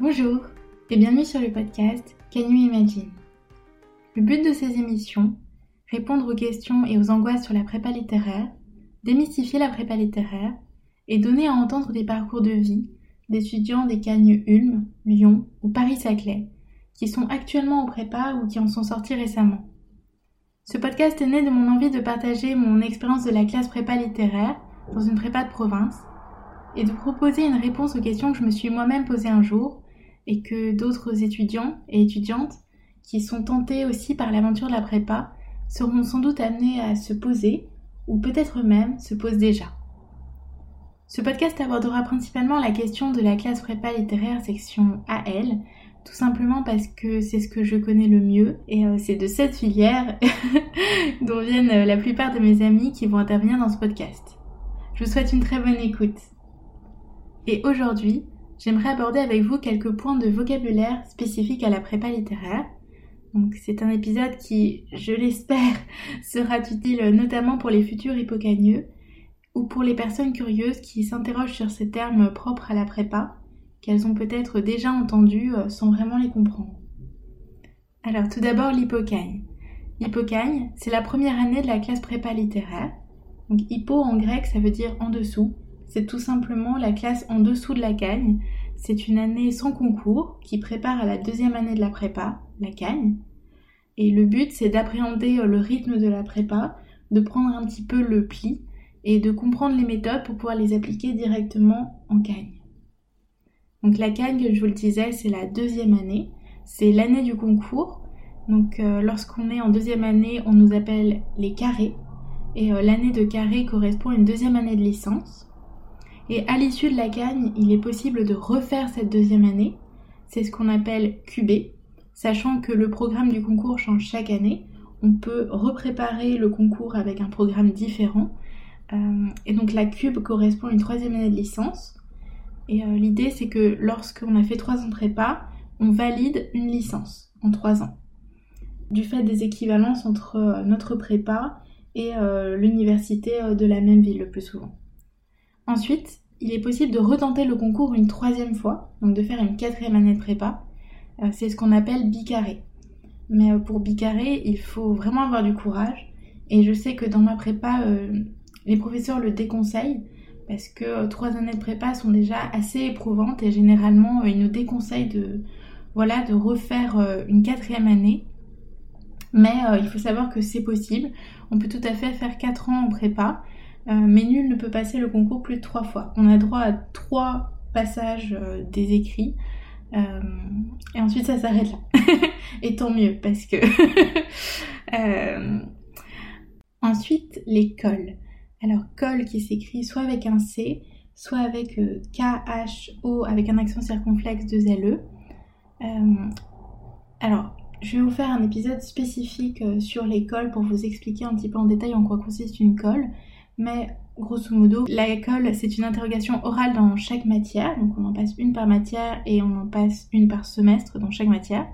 Bonjour et bienvenue sur le podcast Can You Imagine Le but de ces émissions, répondre aux questions et aux angoisses sur la prépa littéraire, démystifier la prépa littéraire et donner à entendre des parcours de vie d'étudiants des Cagnes Ulm, Lyon ou Paris-Saclay qui sont actuellement en prépa ou qui en sont sortis récemment. Ce podcast est né de mon envie de partager mon expérience de la classe prépa littéraire dans une prépa de province et de proposer une réponse aux questions que je me suis moi-même posées un jour et que d'autres étudiants et étudiantes qui sont tentés aussi par l'aventure de la prépa seront sans doute amenés à se poser ou peut-être même se posent déjà. Ce podcast abordera principalement la question de la classe prépa littéraire section AL, tout simplement parce que c'est ce que je connais le mieux et euh, c'est de cette filière dont viennent euh, la plupart de mes amis qui vont intervenir dans ce podcast. Je vous souhaite une très bonne écoute. Et aujourd'hui, j'aimerais aborder avec vous quelques points de vocabulaire spécifiques à la prépa littéraire. C'est un épisode qui, je l'espère, sera utile notamment pour les futurs hippocagneux ou pour les personnes curieuses qui s'interrogent sur ces termes propres à la prépa, qu'elles ont peut-être déjà entendus euh, sans vraiment les comprendre. Alors tout d'abord l'hippocagne. L'hippocagne, c'est la première année de la classe prépa littéraire. Donc hippo en grec, ça veut dire en dessous. C'est tout simplement la classe en dessous de la cagne. C'est une année sans concours qui prépare à la deuxième année de la prépa, la cagne. Et le but, c'est d'appréhender euh, le rythme de la prépa, de prendre un petit peu le pli et de comprendre les méthodes pour pouvoir les appliquer directement en cagne. Donc la cagne, je vous le disais, c'est la deuxième année, c'est l'année du concours. Donc euh, lorsqu'on est en deuxième année, on nous appelle les carrés. Et euh, l'année de carré correspond à une deuxième année de licence. Et à l'issue de la cagne, il est possible de refaire cette deuxième année. C'est ce qu'on appelle QB, sachant que le programme du concours change chaque année. On peut repréparer le concours avec un programme différent euh, et donc la cube correspond à une troisième année de licence. Et euh, l'idée c'est que lorsqu'on a fait trois ans de prépa, on valide une licence en trois ans. Du fait des équivalences entre euh, notre prépa et l'université de la même ville le plus souvent. Ensuite, il est possible de retenter le concours une troisième fois, donc de faire une quatrième année de prépa. c'est ce qu'on appelle bicarré. Mais pour bicarré, il faut vraiment avoir du courage. Et je sais que dans ma prépa, les professeurs le déconseillent parce que euh, trois années de prépa sont déjà assez éprouvantes et généralement euh, ils nous déconseillent de, voilà, de refaire euh, une quatrième année. Mais il faut savoir que c'est possible. On peut tout à fait faire quatre ans en prépa, mais nul ne peut passer le concours plus de trois fois. On a droit à trois passages des écrits. et ensuite ça s'arrête là. et tant mieux parce que... ensuite l'école. Alors col qui s'écrit soit avec un C, soit avec euh, K-H-O avec un accent circonflexe de LE. Euh, alors, je vais vous faire un épisode spécifique euh, sur l'école pour vous expliquer un petit peu en détail en quoi consiste une colle. Mais grosso modo, la colle, c'est une interrogation orale dans chaque matière. Donc on en passe une par matière et on en passe une par semestre dans chaque matière.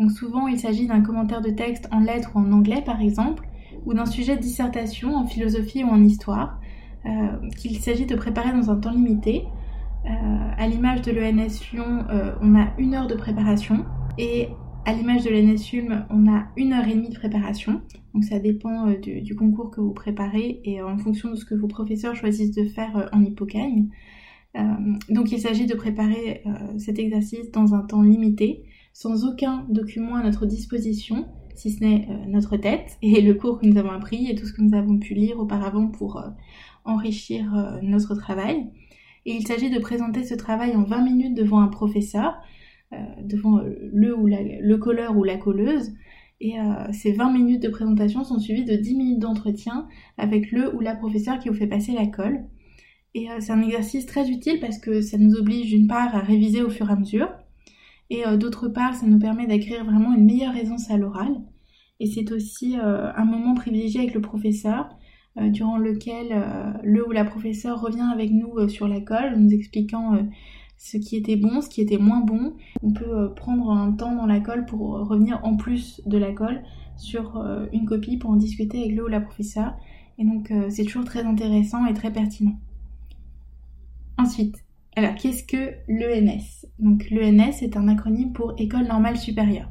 Donc souvent, il s'agit d'un commentaire de texte en lettres ou en anglais par exemple ou d'un sujet de dissertation en philosophie ou en histoire euh, qu'il s'agit de préparer dans un temps limité. Euh, à l'image de l'ENS Lyon, euh, on a une heure de préparation et à l'image de l'ENS Ulm, on a une heure et demie de préparation. Donc ça dépend du, concours que vous préparez et en fonction de ce que vos professeurs choisissent de faire en hippocagne. donc il s'agit de préparer cet exercice dans un temps limité, sans aucun document à notre disposition, si ce n'est euh, notre tête et le cours que nous avons appris et tout ce que nous avons pu lire auparavant pour euh, enrichir euh, notre travail. Et il s'agit de présenter ce travail en 20 minutes devant un professeur, devant le, ou la, le colleur ou la colleuse. Et ces 20 minutes de présentation sont suivies de 10 minutes d'entretien avec le ou la professeur qui vous fait passer la colle. Et c'est un exercice très utile parce que ça nous oblige d'une part à réviser au fur et à mesure, et euh, d'autre part, ça nous permet d'acquérir vraiment une meilleure aisance à l'oral. Et c'est aussi euh, un moment privilégié avec le professeur, euh, durant lequel le ou la professeure revient avec nous sur la colle, nous expliquant ce qui était bon, ce qui était moins bon. On peut prendre un temps dans la colle pour revenir en plus de la colle sur une copie pour en discuter avec le ou la professeure. Et donc c'est toujours très intéressant et très pertinent. Ensuite, Alors, qu'est-ce que l'ENS Donc, l'ENS est un acronyme pour École normale supérieure.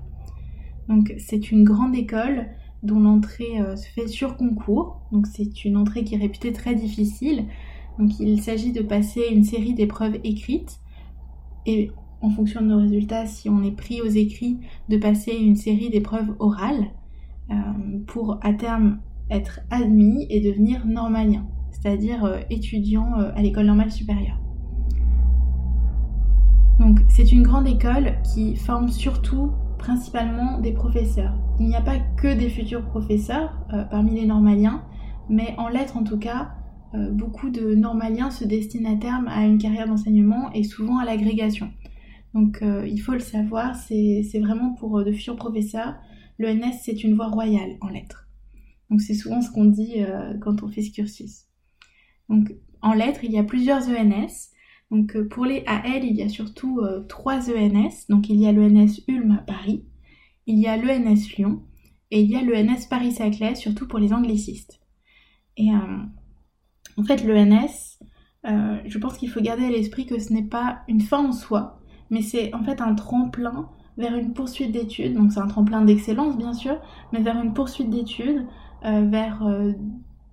Donc, c'est une grande école dont l'entrée euh, se fait sur concours. Donc, c'est une entrée qui est réputée très difficile. Donc, il s'agit de passer une série d'épreuves écrites et en fonction de nos résultats, si on est pris aux écrits, de passer une série d'épreuves orales euh, pour à terme être admis et devenir normalien, c'est-à-dire euh, étudiant à l'école normale supérieure. Donc c'est une grande école qui forme surtout principalement des professeurs. Il n'y a pas que des futurs professeurs euh, parmi les normaliens, mais en lettres en tout cas, euh, beaucoup de normaliens se destinent à terme à une carrière d'enseignement et souvent à l'agrégation. Donc euh, il faut le savoir, c'est vraiment pour de futurs professeurs. L'ENS c'est une voie royale en lettres. Donc c'est souvent ce qu'on dit quand on fait ce cursus. Donc en lettres, il y a plusieurs ENS. Donc euh, pour les AL, il y a surtout euh, trois ENS. Donc il y a l'ENS Ulm à Paris, il y a l'ENS Lyon et il y a l'ENS Paris-Saclay, surtout pour les anglicistes. Et euh, en fait, l'ENS, je pense qu'il faut garder à l'esprit que ce n'est pas une fin en soi, mais c'est en fait un tremplin vers une poursuite d'études. Donc c'est un tremplin d'excellence bien sûr, mais vers une poursuite d'études, vers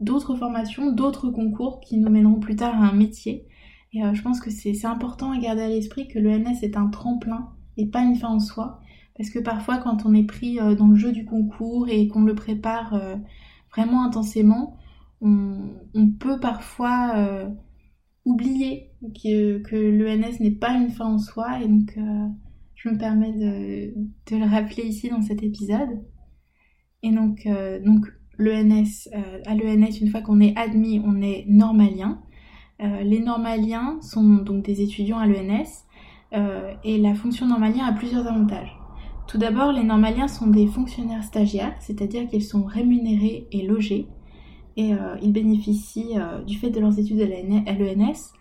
d'autres formations, d'autres concours qui nous mèneront plus tard à un métier. Et euh, je pense que c'est important à garder à l'esprit que l'ENS est un tremplin et pas une fin en soi. Parce que parfois, quand on est pris euh, dans le jeu du concours et qu'on le prépare euh, vraiment intensément, on, peut parfois oublier que, l'ENS n'est pas une fin en soi. Et donc, je me permets de, le rappeler ici dans cet épisode. Et donc, donc l'ENS, à l'ENS, une fois qu'on est admis, on est normalien. Euh, les normaliens sont donc des étudiants à l'ENS euh, et la fonction normalien a plusieurs avantages. Tout d'abord, les normaliens sont des fonctionnaires stagiaires, c'est-à-dire qu'ils sont rémunérés et logés et euh, ils bénéficient du fait de leurs études à l'ENS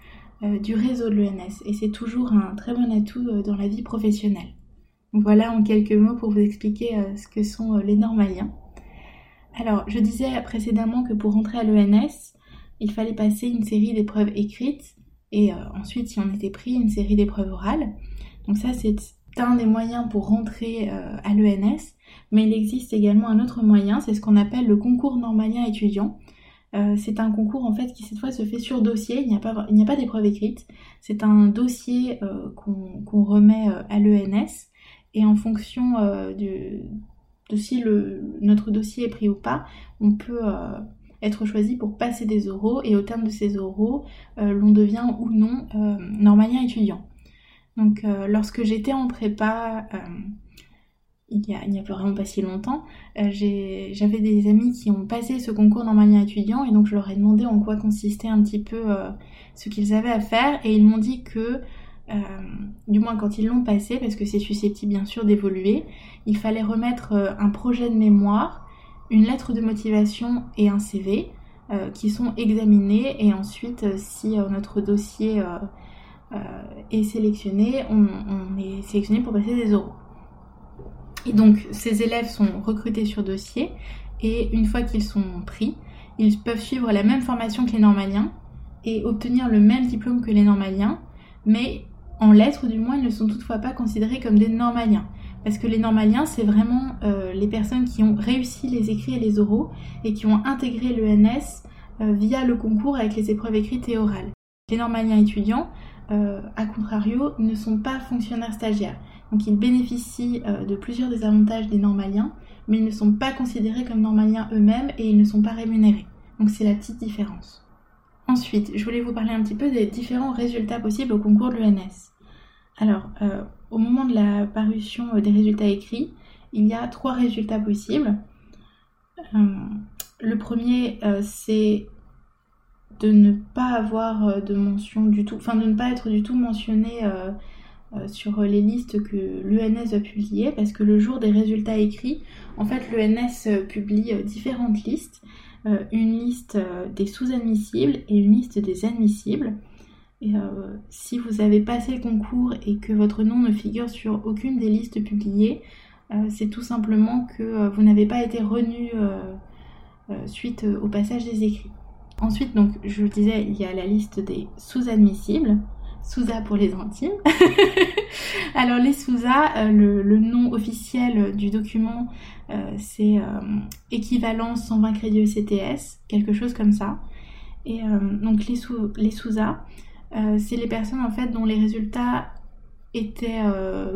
du réseau de l'ENS et c'est toujours un très bon atout dans la vie professionnelle. Voilà en quelques mots pour vous expliquer ce que sont les normaliens. Alors, je disais précédemment que pour rentrer à l'ENS, il fallait passer une série d'épreuves écrites et euh, ensuite, si on était pris, une série d'épreuves orales. Donc ça, c'est un des moyens pour rentrer euh, à l'ENS, mais il existe également un autre moyen, c'est ce qu'on appelle le concours normalien étudiant. Euh, c'est un concours en fait qui cette fois se fait sur dossier, il n'y a pas, pas d'épreuve écrite, c'est un dossier qu'on remet à l'ENS et en fonction de, si le, notre dossier est pris ou pas, on peut être choisi pour passer des oraux et au terme de ces oraux, euh, l'on devient ou non euh, normalien étudiant. Donc euh, lorsque j'étais en prépa, il n'y a, a, vraiment pas si longtemps, j'avais des amis qui ont passé ce concours normalien étudiant et donc je leur ai demandé en quoi consistait un petit peu ce qu'ils avaient à faire et ils m'ont dit que du moins quand ils l'ont passé, parce que c'est susceptible bien sûr d'évoluer, il fallait remettre un projet de mémoire une lettre de motivation et un CV euh, qui sont examinés et ensuite euh, si euh, notre dossier est sélectionné, on, est sélectionné pour passer des oraux. Et donc ces élèves sont recrutés sur dossier et une fois qu'ils sont pris, ils peuvent suivre la même formation que les normaliens et obtenir le même diplôme que les normaliens, mais en lettres du moins ils ne sont toutefois pas considérés comme des normaliens. Parce que les normaliens, c'est vraiment euh, les personnes qui ont réussi les écrits et les oraux et qui ont intégré l'ENS euh, via le concours avec les épreuves écrites et orales. Les normaliens étudiants, euh, à contrario, ne sont pas fonctionnaires stagiaires. Donc ils bénéficient de plusieurs des avantages des normaliens, mais ils ne sont pas considérés comme normaliens eux-mêmes et ils ne sont pas rémunérés. Donc c'est la petite différence. Ensuite, je voulais vous parler un petit peu des différents résultats possibles au concours de l'ENS. Alors, au moment de la parution euh, des résultats écrits, il y a trois résultats possibles. Euh, le premier, euh, c'est de ne pas avoir de mention du tout, enfin de ne pas être du tout mentionné sur les listes que l'ENS a publiées, parce que le jour des résultats écrits, en fait, l'ENS publie différentes listes, une liste des sous-admissibles et une liste des admissibles. Et euh, si vous avez passé le concours et que votre nom ne figure sur aucune des listes publiées, euh, c'est tout simplement que euh, vous n'avez pas été renu suite au passage des écrits. Ensuite, donc, je vous disais, il y a la liste des sous-admissibles. SUSA pour les intimes. Alors les SUSA, le, nom officiel du document, c'est équivalent 120 crédits ECTS, quelque chose comme ça. Et donc les, sous, les SUSA, c'est les personnes en fait dont les résultats étaient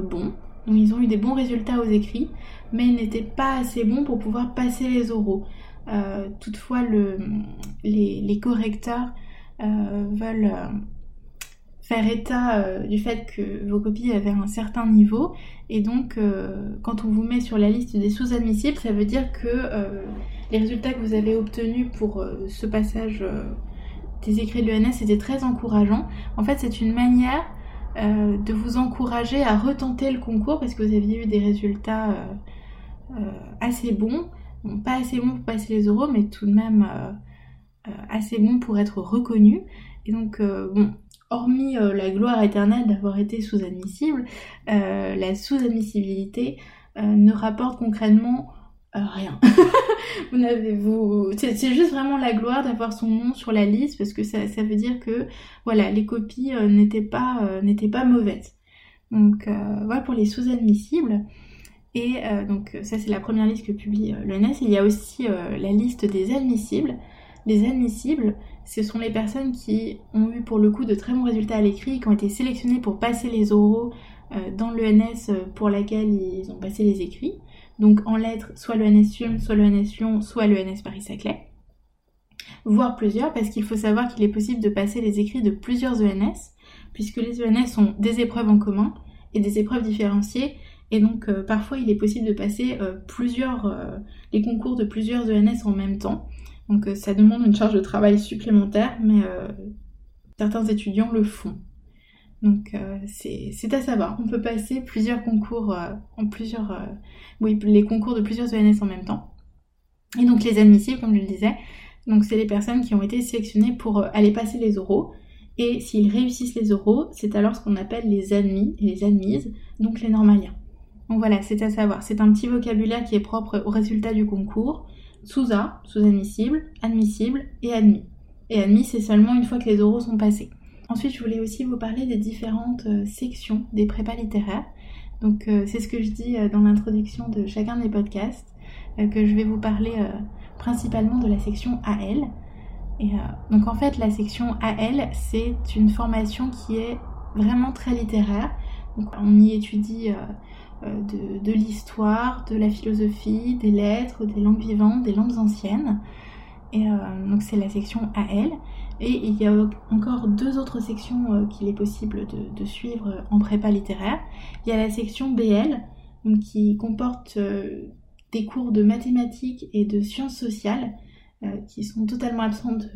bons, donc ils ont eu des bons résultats aux écrits, mais ils n'étaient pas assez bons pour pouvoir passer les oraux. Euh, toutefois, les, correcteurs euh, veulent euh, faire état du fait que vos copies avaient un certain niveau et donc quand on vous met sur la liste des sous-admissibles, ça veut dire que les résultats que vous avez obtenus pour ce passage des écrits de l'ENS étaient très encourageants. En fait, c'est une manière de vous encourager à retenter le concours parce que vous aviez eu des résultats assez bons. Pas assez bons pour passer les euros, mais tout de même assez bons pour être reconnus. Et donc, bon, hormis la gloire éternelle d'avoir été sous-admissible, la sous-admissibilité ne rapporte concrètement rien. vous n'avez vous, c'est juste vraiment la gloire d'avoir son nom sur la liste parce que ça, veut dire que voilà les copies euh, n'étaient pas euh, pas mauvaises. Donc euh, voilà pour les sous-admissibles. Et donc ça c'est la première liste que publie l'ENS. Il y a aussi la liste des admissibles. Les admissibles, ce sont les personnes qui ont eu pour le coup de très bons résultats à l'écrit, qui ont été sélectionnées pour passer les oraux dans l'ENS pour laquelle ils ont passé les écrits donc en lettres, soit le NSUM, soit le NS soit le NS Paris-Saclay, voire plusieurs, parce qu'il faut savoir qu'il est possible de passer les écrits de plusieurs ENS, puisque les ENS ont des épreuves en commun et des épreuves différenciées, et donc euh, parfois il est possible de passer euh, euh, les concours de plusieurs ENS en même temps. Donc ça demande une charge de travail supplémentaire, mais certains étudiants le font. Donc c'est à savoir. On peut passer plusieurs concours, en plusieurs, oui, les concours de plusieurs ENS en même temps. Et donc les admissibles, comme je le disais, donc c'est les personnes qui ont été sélectionnées pour aller passer les oraux. Et s'ils réussissent les oraux, c'est alors ce qu'on appelle les admis et les admises, donc les normaliens. Donc voilà, c'est à savoir. C'est un petit vocabulaire qui est propre au résultat du concours. Sous-A, sous-admissible, admissible et admis. Et admis, c'est seulement une fois que les oraux sont passés. Ensuite, je voulais aussi vous parler des différentes euh, sections des prépas littéraires. Donc, euh, c'est ce que je dis euh, dans l'introduction de chacun des podcasts, que je vais vous parler principalement de la section AL. Et, donc, en fait, la section AL, c'est une formation qui est vraiment très littéraire. Donc, on y étudie de, de l'histoire, de la philosophie, des lettres, des langues vivantes, des langues anciennes. Et donc, c'est la section AL. Et il y a encore deux autres sections euh, qu'il est possible de, suivre en prépa littéraire. Il y a la section BL, qui comporte euh, des cours de mathématiques et de sciences sociales euh, qui sont totalement absents de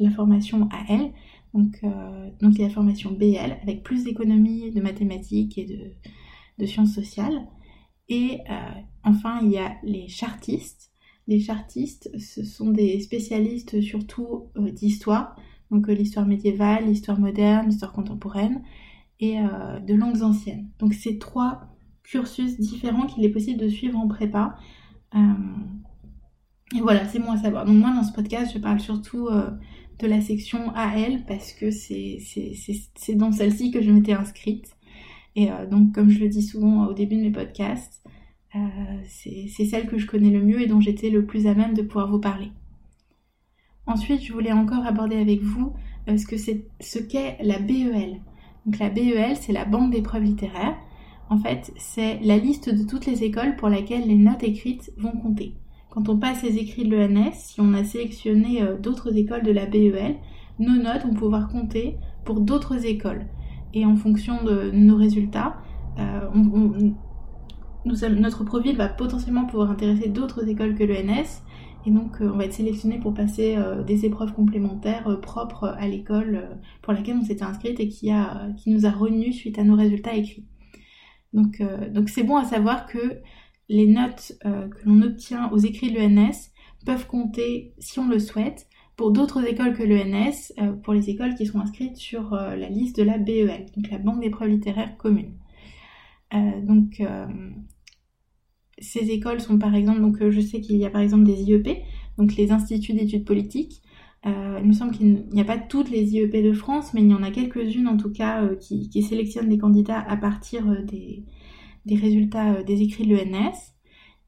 la formation AL. Donc, donc il y a la formation BL avec plus d'économie, de mathématiques et de, de sciences sociales. Et enfin, il y a les chartistes les chartistes, ce sont des spécialistes surtout euh, d'histoire, donc euh, l'histoire médiévale, l'histoire moderne, l'histoire contemporaine et euh, de langues anciennes. Donc c'est trois cursus différents qu'il est possible de suivre en prépa. et voilà, c'est bon à savoir. Donc moi dans ce podcast, je parle surtout de la section AL parce que c'est dans celle-ci que je m'étais inscrite. Et donc comme je le dis souvent au début de mes podcasts, euh, c'est celle que je connais le mieux et dont j'étais le plus à même de pouvoir vous parler. Ensuite, je voulais encore aborder avec vous euh, ce que c'est ce qu'est la BEL. Donc la BEL, c'est la banque d'épreuves littéraires. En fait, c'est la liste de toutes les écoles pour lesquelles les notes écrites vont compter. Quand on passe les écrits de l'ENS, si on a sélectionné euh, d'autres écoles de la BEL, nos notes vont pouvoir compter pour d'autres écoles. Et en fonction de nos résultats, on, notre profil va potentiellement pouvoir intéresser d'autres écoles que l'ENS et donc euh, on va être sélectionné pour passer euh, des épreuves complémentaires euh, propres à l'école pour laquelle on s'était inscrite et qui, a, qui nous a renu suite à nos résultats écrits. Donc donc c'est bon à savoir que les notes que l'on obtient aux écrits de l'ENS peuvent compter, si on le souhaite, pour d'autres écoles que l'ENS, pour les écoles qui sont inscrites sur la liste de la BEL, donc la Banque d'épreuves littéraires communes. donc ces écoles sont par exemple, donc euh, je sais qu'il y a par exemple des IEP, donc les instituts d'études politiques, il me semble qu'il n'y a pas toutes les IEP de France, mais il y en a quelques-unes en tout cas qui, sélectionnent des candidats à partir des, des, résultats des écrits de l'ENS.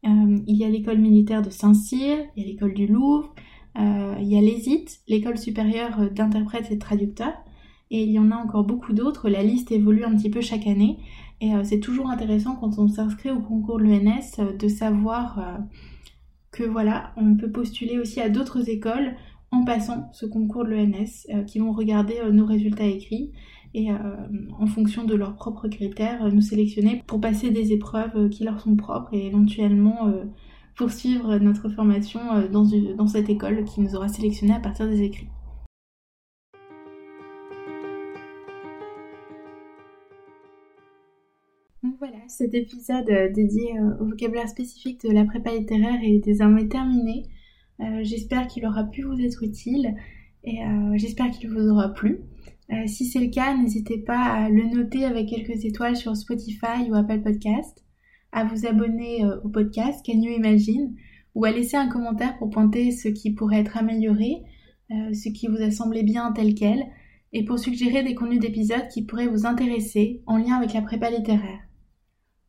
il y a l'école militaire de Saint-Cyr, il y a l'école du Louvre, il y a l'ESIT, l'école supérieure d'interprètes et de traducteurs, et il y en a encore beaucoup d'autres. La liste évolue un petit peu chaque année. Et euh, c'est toujours intéressant quand on s'inscrit au concours de l'ENS euh, de savoir euh, que voilà, on peut postuler aussi à d'autres écoles en passant ce concours de l'ENS qui vont regarder nos résultats écrits et en fonction de leurs propres critères nous sélectionner pour passer des épreuves qui leur sont propres et éventuellement poursuivre notre formation dans, dans cette école qui nous aura sélectionné à partir des écrits. voilà, cet épisode euh, dédié euh, au vocabulaire spécifique de la prépa littéraire est désormais terminé. Euh, j'espère qu'il aura pu vous être utile et j'espère qu'il vous aura plu. si c'est le cas, n'hésitez pas à le noter avec quelques étoiles sur Spotify ou Apple Podcast, à vous abonner au podcast Can You Imagine ou à laisser un commentaire pour pointer ce qui pourrait être amélioré, ce qui vous a semblé bien tel quel, et pour suggérer des contenus d'épisodes qui pourraient vous intéresser en lien avec la prépa littéraire.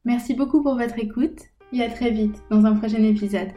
Merci beaucoup pour votre écoute et à très vite dans un prochain épisode.